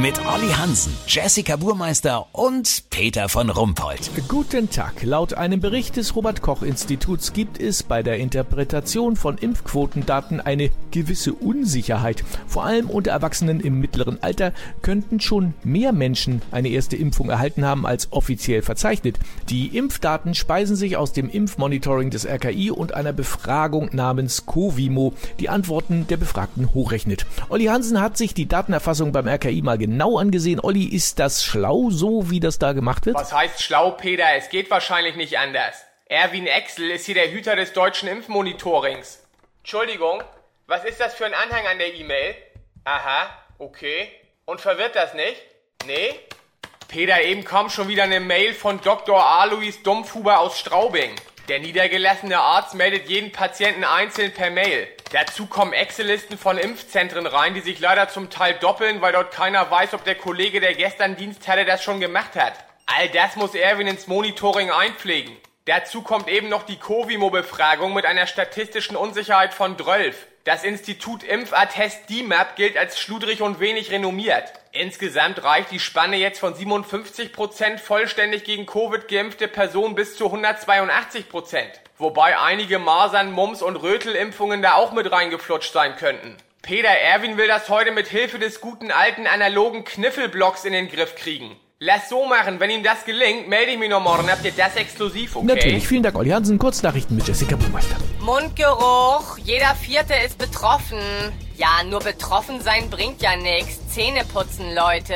Mit Olli Hansen, Jessica Burmeister und Peter von Rumpold. Guten Tag. Laut einem Bericht des Robert Koch Instituts gibt es bei der Interpretation von Impfquotendaten eine gewisse Unsicherheit. Vor allem unter Erwachsenen im mittleren Alter könnten schon mehr Menschen eine erste Impfung erhalten haben als offiziell verzeichnet. Die Impfdaten speisen sich aus dem Impfmonitoring des RKI und einer Befragung namens Covimo, die Antworten der Befragten hochrechnet. Olli Hansen hat sich die Datenerfassung beim RKI mal genau angesehen. Olli, ist das schlau, so wie das da gemacht wird? Was heißt schlau, Peter? Es geht wahrscheinlich nicht anders. Erwin Exel ist hier der Hüter des deutschen Impfmonitorings. Entschuldigung, was ist das für ein Anhang an der E-Mail? Aha, okay. Und verwirrt das nicht? Nee? Peter, eben kam schon wieder eine Mail von Dr. Alois Dumpfhuber aus Straubing. Der niedergelassene Arzt meldet jeden Patienten einzeln per Mail. Dazu kommen Excel-Listen von Impfzentren rein, die sich leider zum Teil doppeln, weil dort keiner weiß, ob der Kollege, der gestern Dienst hatte, das schon gemacht hat. All das muss Erwin ins Monitoring einpflegen. Dazu kommt eben noch die Covimo-Befragung mit einer statistischen Unsicherheit von 12. Das Institut Impfattest DIMAP gilt als schludrig und wenig renommiert. Insgesamt reicht die Spanne jetzt von 57% vollständig gegen Covid geimpfte Personen bis zu 182%. Wobei einige Masern, Mumps und Rötelimpfungen da auch mit reingeflutscht sein könnten. Peter Erwin will das heute mit Hilfe des guten alten analogen Kniffelblocks in den Griff kriegen. Lass so machen, wenn ihm das gelingt, melde ich mich noch morgen. Habt ihr das exklusiv, okay? Natürlich. Vielen Dank, Olli Hansen. Kurznachrichten mit Jessica Burmeister. Mundgeruch. Jeder Vierte ist betroffen. Ja, nur betroffen sein bringt ja nichts. Zähne putzen, Leute.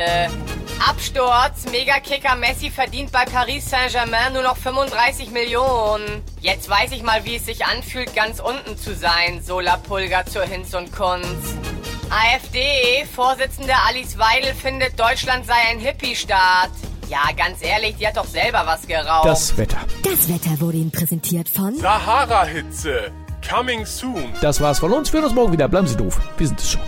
Absturz. Megakicker Messi verdient bei Paris Saint-Germain nur noch 35 Millionen. Jetzt weiß ich mal, wie es sich anfühlt, ganz unten zu sein. Sola Pulga zur Hinz und Kunz. AfD-Vorsitzende Alice Weidel findet, Deutschland sei ein Hippie-Staat. Ja, ganz ehrlich, die hat doch selber was geraucht. Das Wetter. Das Wetter wurde Ihnen präsentiert von Sahara-Hitze. Coming soon. Das war's von uns. Wir hören uns morgen wieder. Bleiben Sie doof. Wir sind es schon.